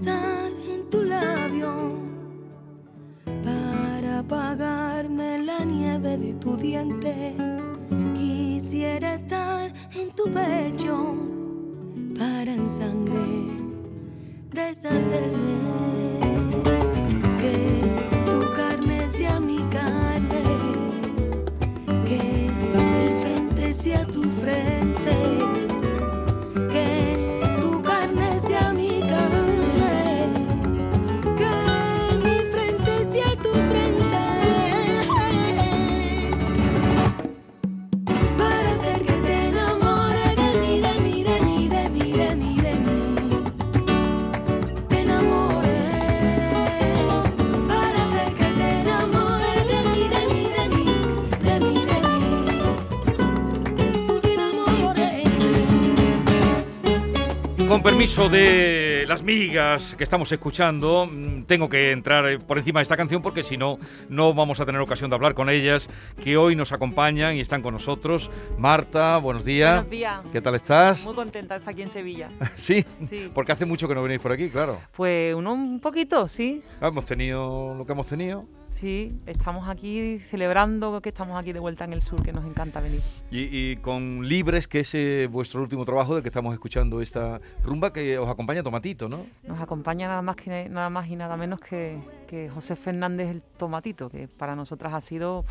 estar en tu labio para apagarme la nieve de tu diente. Quisiera estar en tu pecho para en sangre deshacerme. Permiso de las migas que estamos escuchando, mm, tengo que entrar eh, por encima de esta canción porque si no, no vamos a tener ocasión de hablar con ellas, que hoy nos acompañan y están con nosotros. Marta, buenos días. Buenos días. ¿Qué tal estás? Muy contenta de estar aquí en Sevilla. Sí, Sí. porque hace mucho que no venís por aquí, claro. Pues uno un poquito, sí. Ah, Hemos tenido lo que hemos tenido. Sí, estamos aquí celebrando que estamos aquí de vuelta en el sur, que nos encanta venir. Y, y con Libres, que es eh, vuestro último trabajo del que estamos escuchando esta rumba que os acompaña Tomatito, ¿no? Nos acompaña nada más que nada más y nada menos que, que José Fernández el Tomatito, que para nosotras ha sido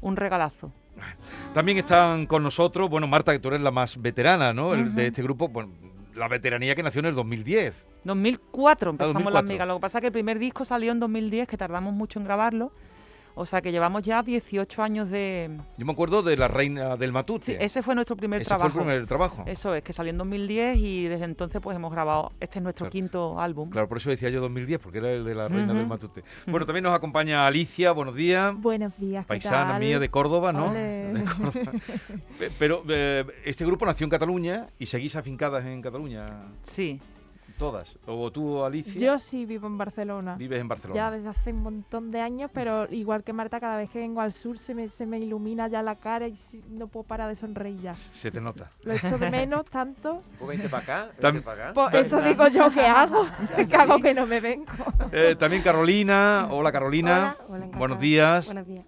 un regalazo. También están con nosotros, bueno, Marta, que tú eres la más veterana, ¿no? El- De este grupo, bueno, la veteranía que nació en el 2010. 2004 empezamos 2004. las migas. Lo que pasa es que el primer disco salió en 2010, que tardamos mucho en grabarlo. O sea que llevamos ya 18 años de... Yo me acuerdo de La Reina del Matute. Sí, ese fue nuestro primer Ese trabajo. fue el primer trabajo. Eso es, que salió en 2010 y desde entonces pues hemos grabado, este es nuestro Claro. quinto álbum. Claro, por eso decía yo 2010, porque era el de La Reina del Matute. Bueno, también nos acompaña Alicia, buenos días. Buenos días, ¿qué Paisana tal? mía de Córdoba, ¿no? De Córdoba. Pe- Pero eh, este grupo nació en Cataluña y seguís afincadas en Cataluña Sí, todas. O tú, Alicia, Yo sí vivo en Barcelona. vives en Barcelona. Ya desde hace un montón de años, pero igual que Marta, cada vez que vengo al sur se me, se me ilumina ya la cara y no puedo parar de sonreír ya. Se te nota. Lo echo de menos tanto. Pues vente para acá, Tam- vente para acá. Pues eso digo yo que hago. que hago que no me vengo. Eh, también Carolina. Hola, Carolina. Hola, hola. Buenos días. Buenos días.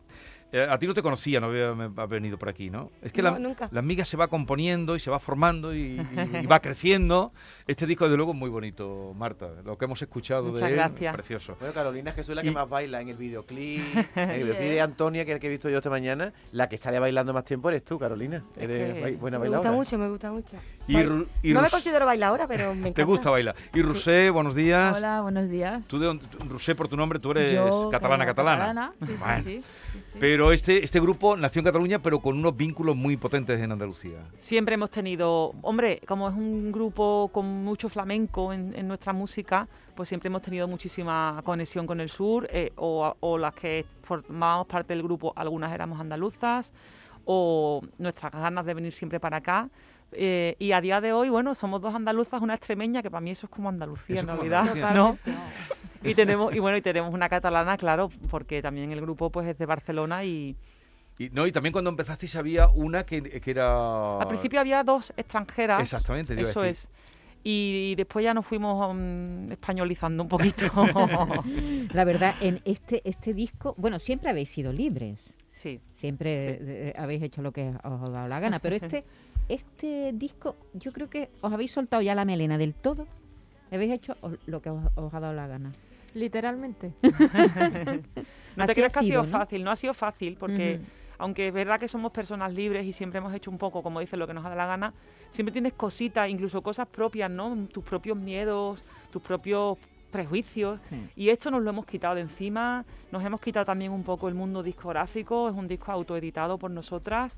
Eh, a ti no te conocía, no había me- ha venido por aquí, ¿no? Es que la, No, nunca. la miga se va componiendo y se va formando y, y- y va creciendo. Este disco, desde luego, es muy bonito, Marta. Lo que hemos escuchado Muchas de él, gracias. precioso. Bueno, Carolina es que soy la que Y- más baila en el videoclip. En el videoclip de Antonia, que es el que he visto yo esta mañana, la que sale bailando más tiempo eres tú, Carolina. Es Eres que buena Me gusta bailadora. mucho, me gusta mucho. No me considero bailadora, pero me encanta. ¿Te gusta bailar? Y Rusé, buenos días. Hola, buenos días. Tú de Rusé, por tu nombre, tú eres Yo, catalana, como catalana. Sí, sí, Bueno. sí, sí, sí. Pero este, este grupo nació en Cataluña, pero con unos vínculos muy potentes en Andalucía. siempre hemos tenido, hombre, como es un grupo con mucho flamenco en, en nuestra música, pues siempre hemos tenido muchísima conexión con el sur, eh, o, o las que formábamos parte del grupo, algunas éramos andaluzas, o nuestras ganas de venir siempre para acá. Eh, y a día de hoy, bueno, somos dos andaluzas, una extremeña, que para mí eso es como Andalucía Eso en realidad, Andalucía. ¿no? Y tenemos, y bueno, y tenemos una catalana, claro, porque también el grupo pues es de Barcelona y Y, no, y también cuando empezasteis había una que, que era... al principio había dos extranjeras. Exactamente, te iba a Eso decir. es. Y después ya nos fuimos mm, españolizando un poquito. La verdad, en este, este disco, bueno, siempre habéis sido libres, sí. siempre eh, habéis hecho lo que os ha dado la gana, pero este, este disco, yo creo que os habéis soltado ya la melena del todo, habéis hecho lo que os, os ha dado la gana. Literalmente. No te Así creas que ha sido ¿no? fácil, no ha sido fácil, porque aunque es verdad que somos personas libres y siempre hemos hecho un poco, como dices, lo que nos da la gana, siempre tienes cositas, incluso cosas propias, ¿no? Tus propios miedos, tus propios prejuicios. Sí. Y esto nos lo hemos quitado de encima, nos hemos quitado también un poco el mundo discográfico, es un disco autoeditado por nosotras.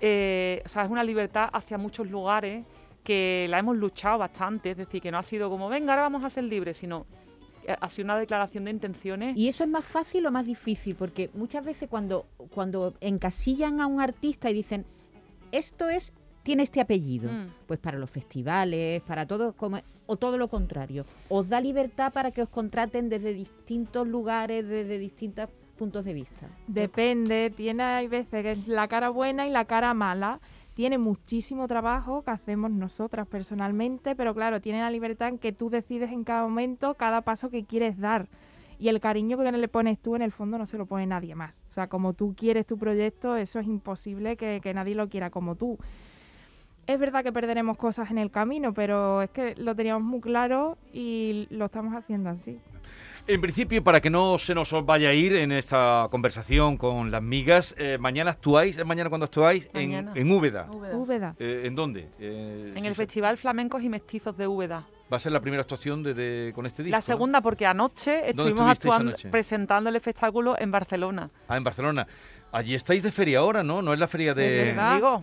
eh, o sea, es una libertad hacia muchos lugares que la hemos luchado bastante, es decir, que no ha sido como, venga, ahora vamos a ser libres, sino ha sido una declaración de intenciones. ¿Y eso es más fácil o más difícil? Porque muchas veces cuando, cuando encasillan a un artista y dicen, esto es, tiene este apellido, Mm. pues para los festivales, para todo, como, o todo lo contrario, os da libertad para que os contraten desde distintos lugares, desde distintos puntos de vista. Depende, tiene hay veces que es la cara buena y la cara mala. Tiene muchísimo trabajo que hacemos nosotras personalmente, pero claro, tiene la libertad en que tú decides en cada momento cada paso que quieres dar. Y el cariño que le pones tú, en el fondo, no se lo pone nadie más. O sea, como tú quieres tu proyecto, eso es imposible que, que nadie lo quiera como tú. Es verdad que perderemos cosas en el camino, pero es que lo teníamos muy claro y lo estamos haciendo así. En principio, para que no se nos vaya a ir en esta conversación con las migas, eh, mañana actuáis, ¿es mañana cuando actuáis? En, Mañana. en Úbeda. Úbeda. Eh, ¿En dónde? Eh, En el. Festival Flamencos y Mestizos de Úbeda. Va a ser la primera actuación de, de- con este disco. La ¿no? segunda porque anoche estuvimos actuando, anoche? presentando el espectáculo en Barcelona. Ah, en Barcelona. Allí estáis de feria ahora, ¿no? No es la feria de...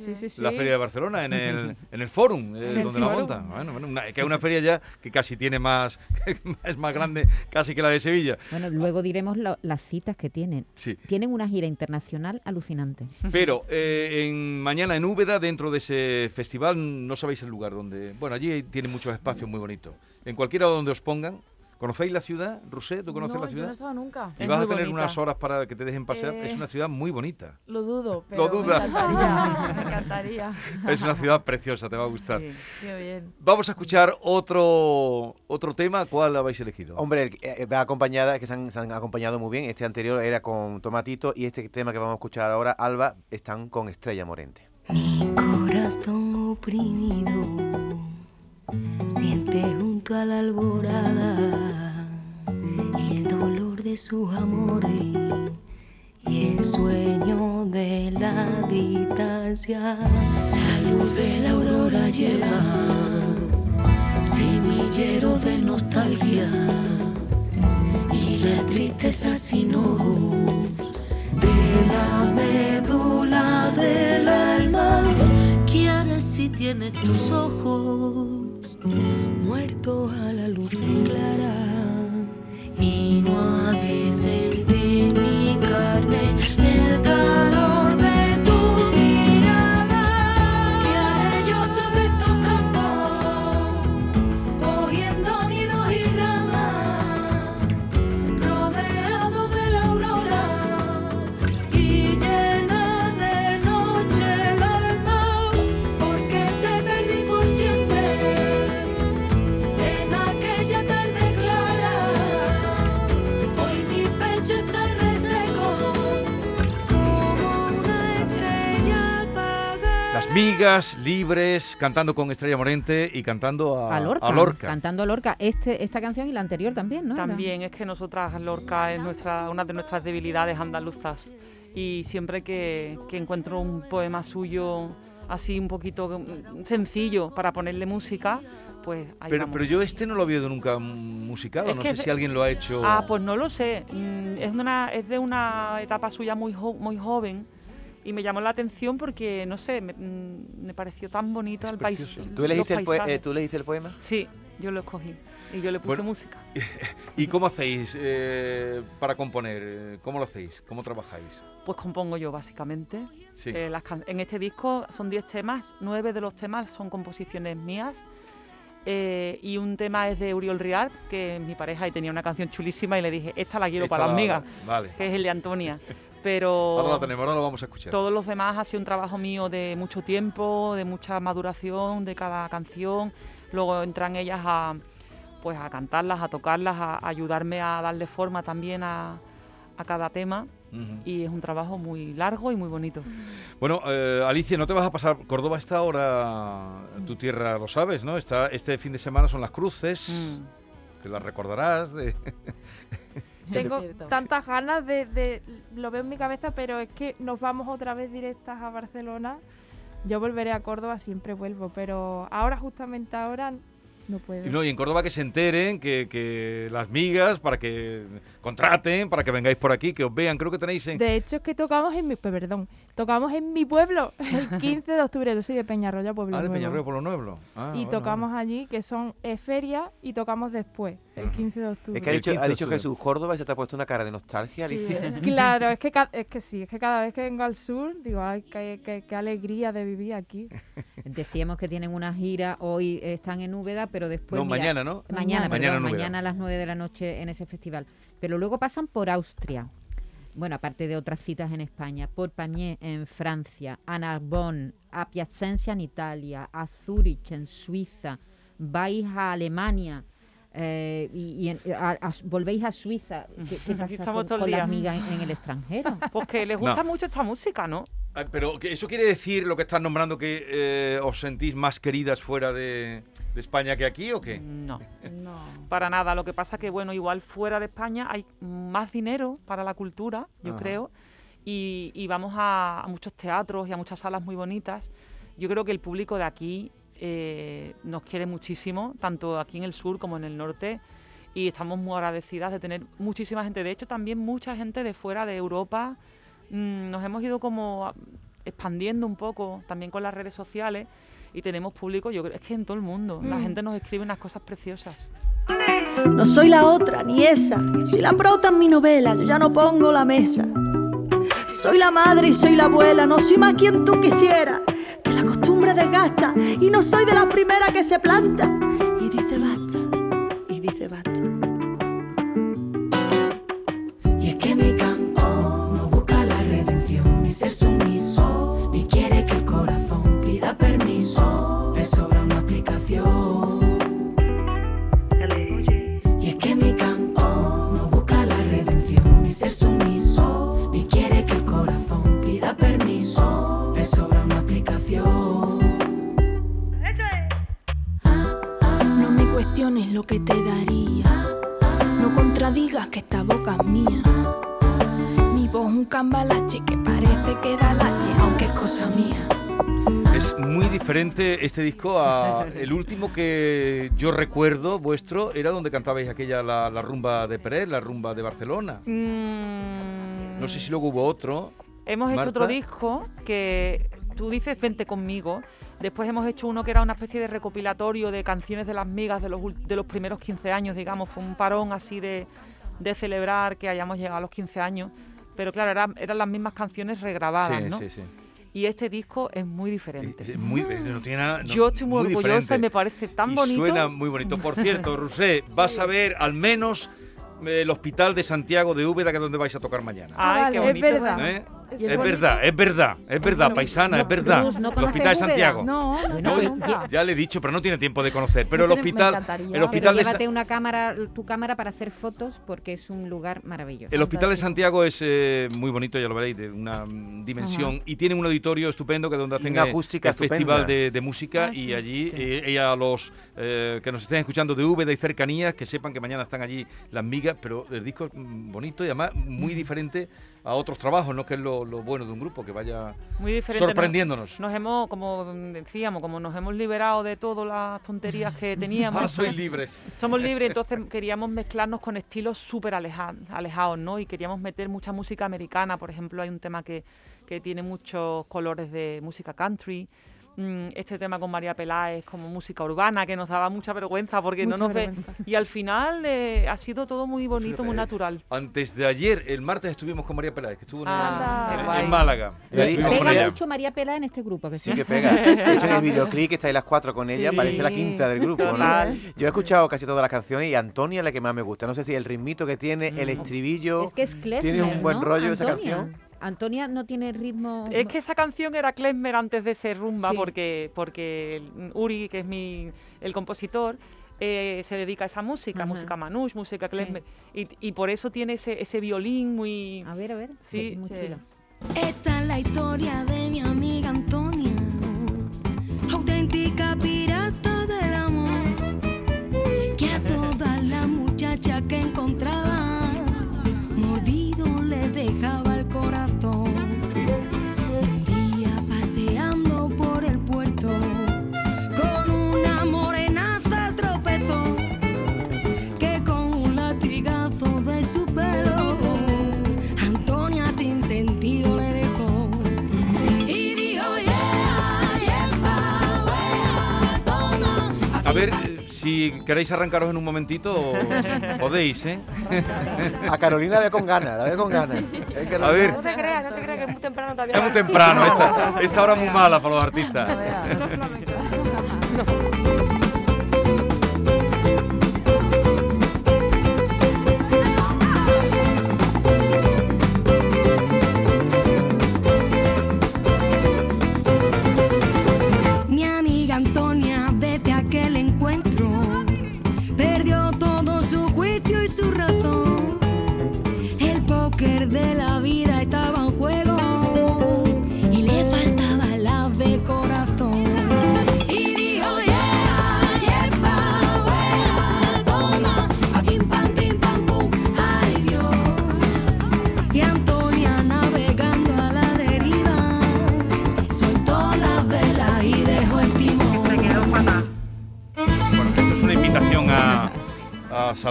Sí, sí, sí. La feria de Barcelona, en el, en el Forum, eh, Sí, donde sí. la montan. Bueno, bueno, una- que es una feria ya que casi tiene más, es más grande casi que la de Sevilla. Bueno, luego diremos lo- las citas que tienen. Sí. Tienen una gira internacional alucinante. Pero eh, en, mañana en Úbeda, dentro de ese festival, no sabéis el lugar donde... Bueno, allí tiene muchos espacios muy bonitos. En cualquiera donde os pongan. ¿Conocéis la ciudad, Rusé? ¿Tú conoces no, la yo ciudad? no he estado nunca. y Es vas a tener bonita. unas horas para que te dejen pasear. Es Eh, una ciudad muy bonita. Lo dudo, pero duda. me encantaría. me encantaría. Es una ciudad preciosa, te va a gustar. Sí. Qué bien. Vamos a escuchar otro otro tema. ¿Cuál habéis elegido? Hombre, eh, va acompañada, que se han, se han acompañado muy bien. Este anterior era con Tomatito y este tema que vamos a escuchar ahora, Alba, están con Estrella Morente. Mi corazón oprimido siente junto a la alborada el dolor de sus amores y el sueño de la distancia. La luz de la aurora lleva semillero de nostalgia y la tristeza sin ojos de la médula del alma. ¿Quieres si tienes tus ojos migas, libres, cantando con Estrella Morente y cantando a, A Lorca, a Lorca. Cantando a Lorca. Este, esta canción y la anterior también, ¿no? Era- También es que nosotras, Lorca es nuestra, una de nuestras debilidades andaluzas. Y siempre que, que encuentro un poema suyo así un poquito mm, sencillo para ponerle música, pues ahí Pero, vamos. pero yo este no lo había oído nunca musicado. Es No sé si alguien lo ha hecho. Ah, pues no lo sé. Mm, Es de una, es de una etapa suya muy, jo- muy joven y me llamó la atención porque, no sé, me, mm, me pareció tan bonito Es el país. precioso. ¿Tú elegiste, el, eh, ¿Tú leíste el poema? Sí, yo lo escogí y yo le puse Bueno, música. ¿Y cómo hacéis eh, para componer? Eh, ¿Cómo lo hacéis? ¿Cómo trabajáis? Pues compongo yo, básicamente. Sí. Eh, las en este disco son 10 temas, 9 de los temas son composiciones mías. eh, y un tema es de Uriol Rial, que es mi pareja y tenía una canción chulísima y le dije, esta la quiero Esta para las la- migas, Vale. que es el de Antonia. Pero Ahora la tenemos, ahora lo vamos a escuchar. todos los demás ha sido un trabajo mío de mucho tiempo, de mucha maduración de cada canción. Luego entran ellas a, pues a cantarlas, a tocarlas, a, ayudarme a darle forma también a, a cada tema. Y es un trabajo muy largo y muy bonito. Bueno, eh, Alicia, no te vas a pasar. Córdoba está ahora, tu tierra lo sabes, ¿no? Está, este fin de semana son las cruces, Mm. que las recordarás. De... Tengo tantas ganas de, de- Lo veo en mi cabeza, pero es que nos vamos otra vez directas a Barcelona. Yo volveré a Córdoba, siempre vuelvo, pero ahora, justamente ahora, no puedo. Y, no, y en Córdoba que se enteren, que, que las migas, para que contraten, para que vengáis por aquí, que os vean. Creo que tenéis en... De hecho, es que tocamos en mi... pues, Perdón, tocamos en mi pueblo el 15 de octubre. Yo soy de Peñarroya, Pueblo Ah, de Nuevo. Peñarroyo por lo Nuevo. Ah, y bueno, tocamos bueno. allí, que son eh, feria, y tocamos después, el Ujú. 15 de octubre. Es que ha dicho, 15 ha dicho. Jesús Córdoba y se te ha puesto una cara de nostalgia, Sí, Alicia. Claro, es que, es que sí, es que cada vez que vengo al sur, digo, ay, qué, qué- qué alegría de vivir aquí. Decíamos que tienen una gira, hoy están en Úbeda, pero después... No, mira, mañana, ¿no? Mañana, Mañana perdón, mañana a las 9 de la noche en ese festival. Pero luego pasan por Austria. bueno, aparte de otras citas en España, por Pamiers en Francia, a Narbonne, a Piacenza en Italia, a Zúrich en Suiza, vais a Alemania eh, y, y en- a- a- volvéis a Suiza. ¿Qué, qué Aquí pasa estamos con, con las migas en, en el extranjero? Porque les gusta mucho esta música, ¿no? Ah, Pero eso quiere decir lo que estás nombrando que eh, os sentís más queridas fuera de, de España que aquí o qué? No, No. para nada. Lo que pasa que, bueno, igual fuera de España hay más dinero para la cultura, yo Ajá. creo, y, y vamos a, a muchos teatros y a muchas salas muy bonitas. Yo creo que el público de aquí eh, nos quiere muchísimo, tanto aquí en el sur como en el norte, y estamos muy agradecidas de tener muchísima gente. De hecho, también mucha gente de fuera de Europa. Mm, nos hemos ido como expandiendo un poco también con las redes sociales y tenemos público, yo creo, es que en todo el mundo. La Mm. gente nos escribe unas cosas preciosas. No soy la otra ni esa, soy la prota en mi novela, yo ya no pongo la mesa. Soy la madre y soy la abuela, no soy más quien tú quisieras, que la costumbre desgasta y no soy de las primeras que se planta. Cosa mía. Es muy diferente este disco a el último que yo recuerdo vuestro, era donde cantabais aquella la, la rumba de Pérez, la rumba de Barcelona. Mm, No sé si luego hubo otro. Hemos hecho otro disco que tú dices vente conmigo. Después hemos hecho uno que era una especie de recopilatorio de canciones de las migas de los, de los primeros 15 años, digamos. Fue un parón así de, de celebrar que hayamos llegado a los 15 años. Pero claro, era- eran las mismas canciones regrabadas, sí, ¿no? sí, sí. Y este disco es muy diferente. Es muy, es- no tiene nada- no- Yo estoy muy, orgullosa diferente. y me parece tan y bonito. suena muy bonito. Por cierto, Rusé, vas a ver al menos eh, el Hospital de Santiago de Úbeda, que es donde vais a tocar mañana. Ay, vale, qué es bonito. verdad. ¿Eh? Es verdad, es verdad, es verdad, bueno. paisana, No, es verdad. Rus, ¿no el Hospital de? Santiago. No, ya- le he dicho, pero no tiene tiempo de conocer. Pero el hospital, el hospital Pero de llévate una cámara, tu cámara para hacer fotos porque es un lugar maravilloso. El Hospital de. Santiago es eh, muy bonito, ya lo veréis, de una dimensión y tiene un auditorio estupendo que es donde hacen una acústica el festival de, de música Ah, y sí, allí sí. eh, ella a los eh, que nos estén escuchando de Úbeda y cercanías que sepan que mañana están allí las migas, pero el disco es bonito y además muy diferente a otros trabajos, ¿no? Que es lo, lo bueno de un grupo, que vaya Muy sorprendiéndonos. Nos hemos, como decíamos, como nos hemos liberado de todas las tonterías que teníamos. Ahora sois libres. Somos libres, entonces queríamos mezclarnos con estilos súper aleja- alejados, ¿no? Y queríamos meter mucha música americana, por ejemplo, hay un tema que, que tiene muchos colores de música country. Mm, Este tema con María Peláez como música urbana, que nos daba mucha vergüenza porque Mucha no nos ve. Y al final eh, ha sido todo muy bonito, Fíjate, muy natural. Antes de ayer, el martes, estuvimos con María Peláez, que estuvo en, Ah, Málaga. Y Pega mucho María Pela en este grupo. Que Sí sí. que pega. De hecho, en el videoclip que estáis las cuatro con ella, Sí. parece la quinta del grupo, ¿no? Total. Yo he escuchado casi todas las canciones y Antonia es la que más me gusta. No sé si el ritmito que tiene, el Mm. estribillo. Es que es klezmer, Tiene un buen ¿no? rollo esa canción. Antonia no tiene ritmo. Es que esa canción era Klezmer antes de ser rumba, Sí. porque, porque Uri, que es mi, el compositor, eh, se dedica a esa música, Ajá. música manouche, música Sí. Klezmer. Y, y por eso tiene ese, ese violín muy... A ver, a ver. Sí. muy Sí. chulo. Esta es la historia de mi amiga Antonia, queréis arrancaros en un momentito, podéis, ¿eh? A Carolina la veo con ganas, la veo con ganas. A ver. No te creas, no te creas que es muy temprano todavía. Es muy temprano, esta, esta hora es muy mala para los artistas. su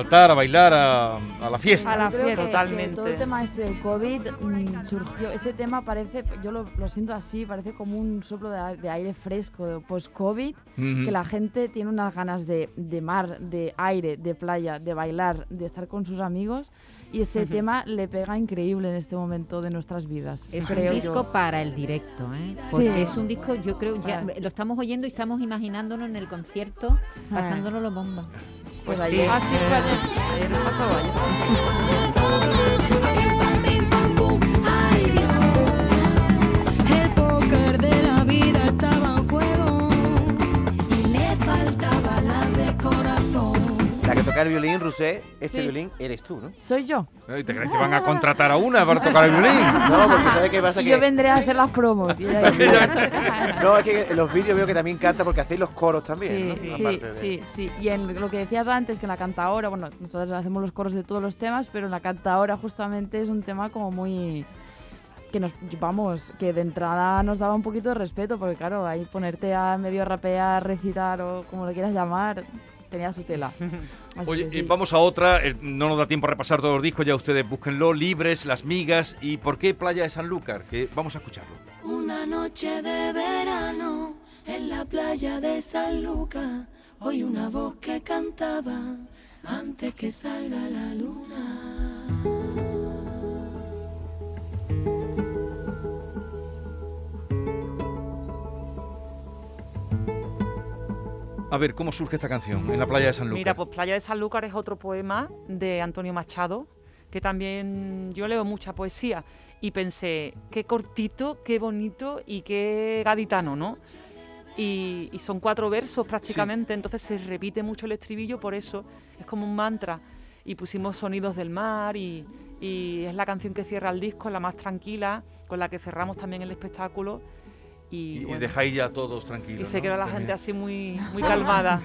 saltar, a bailar, a, a la fiesta. A la Yo fiesta. que- que Totalmente. todo el tema este del COVID mm, surgió. Este tema parece, yo lo, lo siento así, parece como un soplo de, de aire fresco post-COVID. Ujú. Que la gente tiene unas ganas de, de mar, de aire, de playa, de bailar, de estar con sus amigos. Y este tema le pega increíble en este momento de nuestras vidas. Es creo un yo. disco para el directo, ¿eh? Porque Sí. es un disco, yo creo, ya lo estamos oyendo y estamos imaginándonos en el concierto, pasándolo los bombas. Pues Sí. ayer. Fue ayer. Ayer. El violín, Rusé, este Sí. violín eres tú, ¿no? Soy yo. Ay, ¿Te crees que van a contratar a una para tocar el violín? No, porque ¿sabes qué pasa? Y Que... yo vendré a hacer las promos. y No, es que en los vídeos veo que también canta porque hacéis los coros también, Sí, ¿no? sí, de- sí, sí. Y en lo que decías antes, que en la cantadora, bueno, nosotros hacemos los coros de todos los temas, pero en la cantadora justamente es un tema como muy que nos vamos, que de entrada nos daba un poquito de respeto, porque claro, ahí ponerte a medio rapear, recitar o como lo quieras llamar, tenía su tela. Así Oye, eh, sí. vamos a otra, eh, no nos da tiempo a repasar todos los discos, ya ustedes búsquenlo, Libres, Las Migas y ¿Por qué Playa de Sanlúcar? Que vamos a escucharlo. Una noche de verano en la playa de San Lucas, oí una voz que cantaba antes que salga la luna. A ver, ¿cómo surge esta canción en la playa de Sanlúcar? Mira, pues Playa de Sanlúcar es otro poema de Antonio Machado, que también yo leo mucha poesía y pensé, qué cortito, qué bonito y qué gaditano, ¿no? Y, y son cuatro versos prácticamente, entonces se repite mucho el estribillo, por eso es como un mantra. Y pusimos sonidos del mar y, y es la canción que cierra el disco, la más tranquila, con la que cerramos también el espectáculo. Y, y, y bueno, dejáis ya todos tranquilos. y se ¿no? queda la También. gente así muy, muy calmada.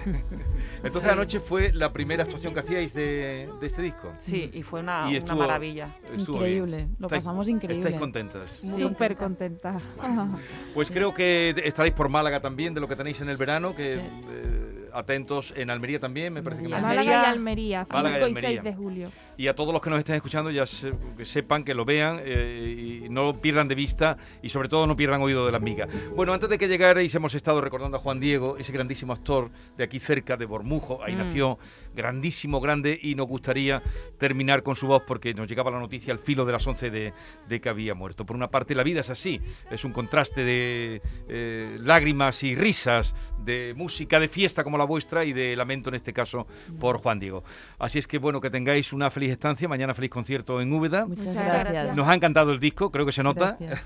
Entonces anoche fue la primera actuación que hacíais de, de este disco. Sí, y fue una, Y una estuvo- maravilla. Estuvo Increíble, bien. lo Estáis- pasamos increíble. Estáis contentas. Sí. Súper contenta. Pues creo que estaréis por Málaga también, de lo que tenéis en el verano, que Sí. eh, atentos en Almería también, me parece que me han Málaga y. Almería, Málaga y 5 y Almería. 6 de julio. Y a todos los que nos estén escuchando ya se- que sepan, que lo vean eh, y no lo pierdan de vista y sobre todo no pierdan oído de las migas. Bueno, antes de que llegarais hemos estado recordando a Juan Diego, ese grandísimo actor de aquí cerca, de Bormujo, ahí Mm. nació, grandísimo, grande, y nos gustaría terminar con su voz porque nos llegaba la noticia al filo de las 11 de, de que había muerto. Por una parte la vida es así, es un contraste de eh, lágrimas y risas, de música de fiesta como la vuestra y de lamento en este caso por Juan Diego. Así es que bueno, que tengáis una feliz estancia, mañana feliz concierto en Úbeda. Muchas, Muchas gracias. gracias. Nos ha encantado el disco, creo que se nota. Gracias.